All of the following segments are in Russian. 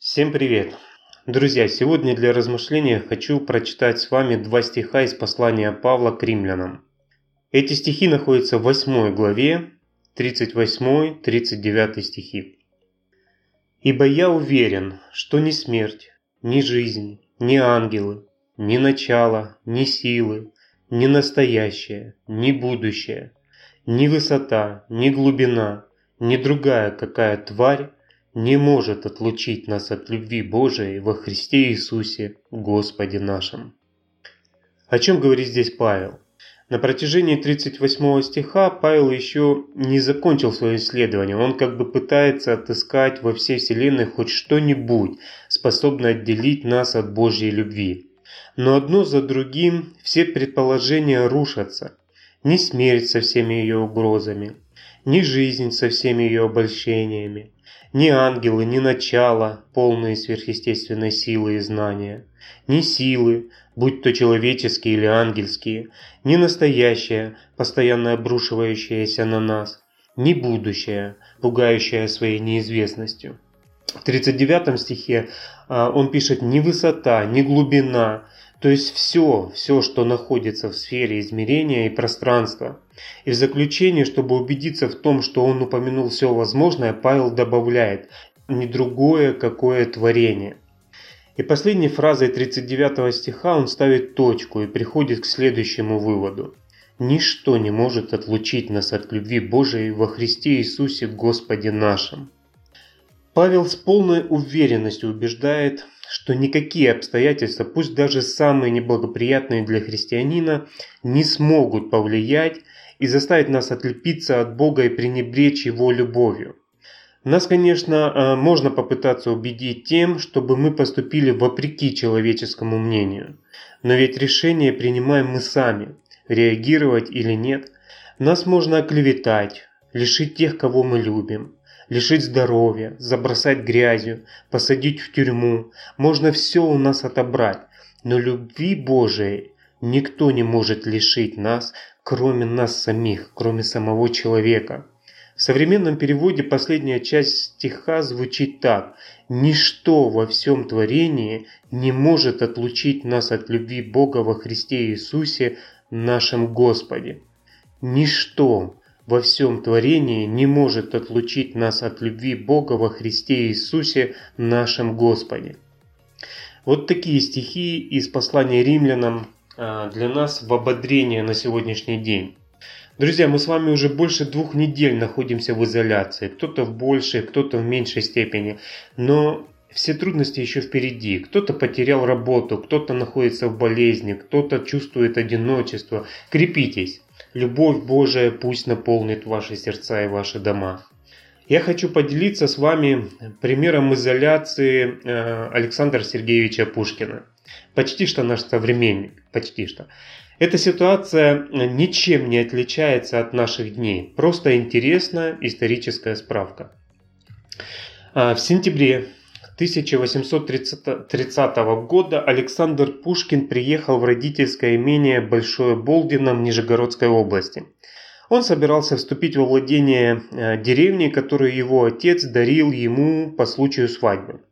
Всем привет! Друзья, сегодня для размышления хочу прочитать с вами два стиха из послания Павла к римлянам. Эти стихи находятся в 8 главе, 38-39 стихи. «Ибо я уверен, что ни смерть, ни жизнь, ни ангелы, ни начало, ни силы, ни настоящее, ни будущее, ни высота, ни глубина, ни другая какая тварь не может отлучить нас от любви Божией во Христе Иисусе, Господе нашим. О чем говорит здесь Павел? На протяжении 38 стиха Павел еще не закончил свое исследование. Он как бы пытается отыскать во всей вселенной хоть что-нибудь, способное отделить нас от Божьей любви. Но одно за другим все предположения рушатся. Ни смерть со всеми ее угрозами, ни жизнь со всеми ее обольщениями, ни ангелы, ни начало, полные сверхъестественной силы и знания, ни силы, будь то человеческие или ангельские, ни настоящее, постоянно обрушивающееся на нас, ни будущее, пугающее своей неизвестностью. В 39 стихе а, он пишет «ни высота, ни глубина», то есть все, все, что находится в сфере измерения и пространства. И в заключение, чтобы убедиться в том, что он упомянул все возможное, Павел добавляет «не другое какое творение». И последней фразой 39 стиха он ставит точку и приходит к следующему выводу. Ничто не может отлучить нас от любви Божией во Христе Иисусе Господе нашим. Павел с полной уверенностью убеждает, что никакие обстоятельства, пусть даже самые неблагоприятные для христианина, не смогут повлиять и заставить нас отлепиться от Бога и пренебречь Его любовью. Нас, конечно, э, можно попытаться убедить тем, чтобы мы поступили вопреки человеческому мнению. Но ведь решение принимаем мы сами, реагировать или нет. Нас можно оклеветать, лишить тех, кого мы любим, лишить здоровья, забросать грязью, посадить в тюрьму. Можно все у нас отобрать, но любви Божией никто не может лишить нас, кроме нас самих, кроме самого человека. В современном переводе последняя часть стиха звучит так. «Ничто во всем творении не может отлучить нас от любви Бога во Христе Иисусе, нашем Господе». Ничто во всем творении не может отлучить нас от любви Бога во Христе Иисусе, нашем Господе. Вот такие стихи из послания римлянам а, для нас в ободрение на сегодняшний день. Друзья, мы с вами уже больше двух недель находимся в изоляции. Кто-то в большей, кто-то в меньшей степени. Но все трудности еще впереди. Кто-то потерял работу, кто-то находится в болезни, кто-то чувствует одиночество. Крепитесь. Любовь Божия пусть наполнит ваши сердца и ваши дома. Я хочу поделиться с вами примером изоляции э, Александра Сергеевича Пушкина. Почти что наш современник. Почти что. Эта ситуация ничем не отличается от наших дней. Просто интересная историческая справка. А, в сентябре 1830 года Александр Пушкин приехал в родительское имение Большое Болдино в Нижегородской области. Он собирался вступить во владение э, деревни, которую его отец дарил ему по случаю свадьбы.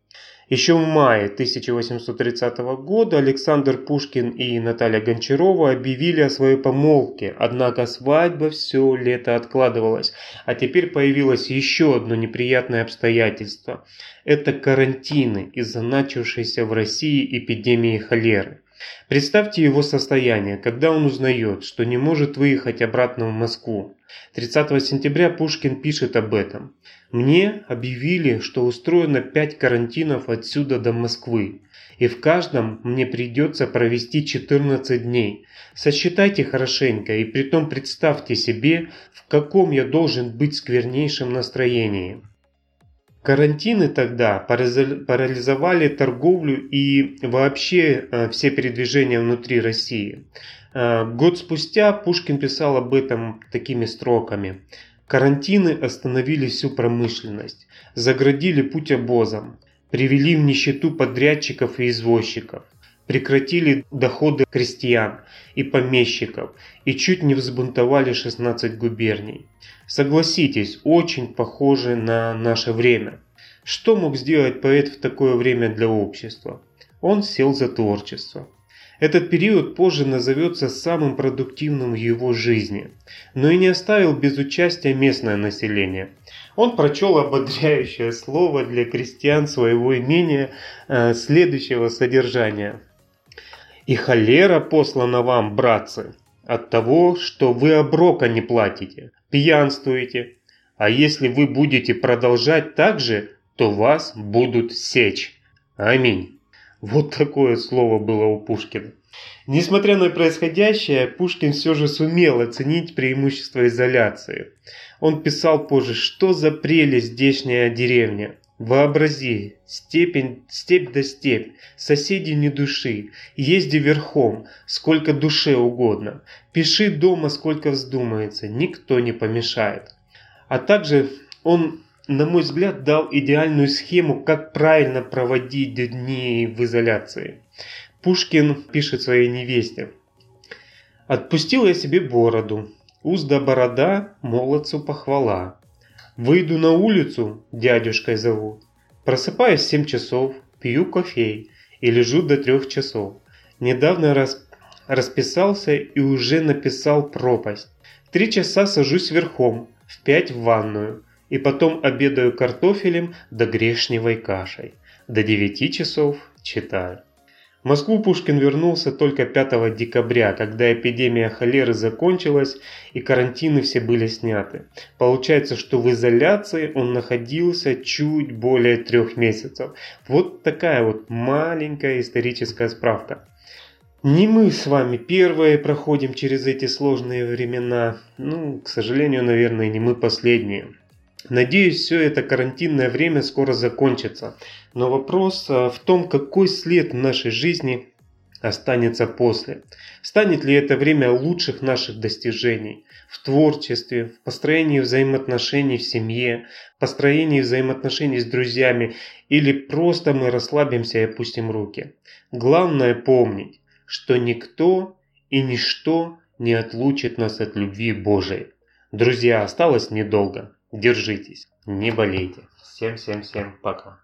Еще в мае 1830 года Александр Пушкин и Наталья Гончарова объявили о своей помолвке, однако свадьба все лето откладывалась, а теперь появилось еще одно неприятное обстоятельство. Это карантины из-за начавшейся в России эпидемии холеры. Представьте его состояние, когда он узнает, что не может выехать обратно в Москву. 30 сентября Пушкин пишет об этом. «Мне объявили, что устроено пять карантинов отсюда до Москвы, и в каждом мне придется провести 14 дней. Сосчитайте хорошенько и притом представьте себе, в каком я должен быть сквернейшем настроении». Карантины тогда парализовали торговлю и вообще э, все передвижения внутри России. Э, год спустя Пушкин писал об этом такими строками. Карантины остановили всю промышленность, заградили путь обозам, привели в нищету подрядчиков и извозчиков, прекратили доходы крестьян и помещиков и чуть не взбунтовали 16 губерний. Согласитесь, очень похоже на наше время. Что мог сделать поэт в такое время для общества? Он сел за творчество. Этот период позже назовется самым продуктивным в его жизни, но и не оставил без участия местное население. Он прочел ободряющее слово для крестьян своего имения э, следующего содержания. «И холера послана вам, братцы, от того, что вы оброка не платите, пьянствуете, а если вы будете продолжать так же, то вас будут сечь. Аминь». Вот такое слово было у Пушкина. Несмотря на происходящее, Пушкин все же сумел оценить преимущество изоляции. Он писал позже, что за прелесть здешняя деревня. Вообрази, степень, степь да степь, соседи не души, езди верхом, сколько душе угодно, пиши дома, сколько вздумается, никто не помешает. А также он на мой взгляд, дал идеальную схему, как правильно проводить дни в изоляции. Пушкин пишет своей невесте. «Отпустил я себе бороду, узда борода, молодцу похвала. Выйду на улицу, дядюшкой зовут. Просыпаюсь в 7 часов, пью кофей и лежу до трех часов. Недавно раз, расписался и уже написал пропасть. Три часа сажусь верхом, в пять в ванную и потом обедаю картофелем да грешневой кашей. До 9 часов читаю. В Москву Пушкин вернулся только 5 декабря, когда эпидемия холеры закончилась и карантины все были сняты. Получается, что в изоляции он находился чуть более трех месяцев. Вот такая вот маленькая историческая справка. Не мы с вами первые проходим через эти сложные времена. Ну, к сожалению, наверное, не мы последние. Надеюсь, все это карантинное время скоро закончится. Но вопрос а, в том, какой след в нашей жизни останется после. Станет ли это время лучших наших достижений в творчестве, в построении взаимоотношений в семье, построении взаимоотношений с друзьями или просто мы расслабимся и опустим руки. Главное помнить, что никто и ничто не отлучит нас от любви Божией. Друзья, осталось недолго. Держитесь, не болейте. Всем-всем-всем пока.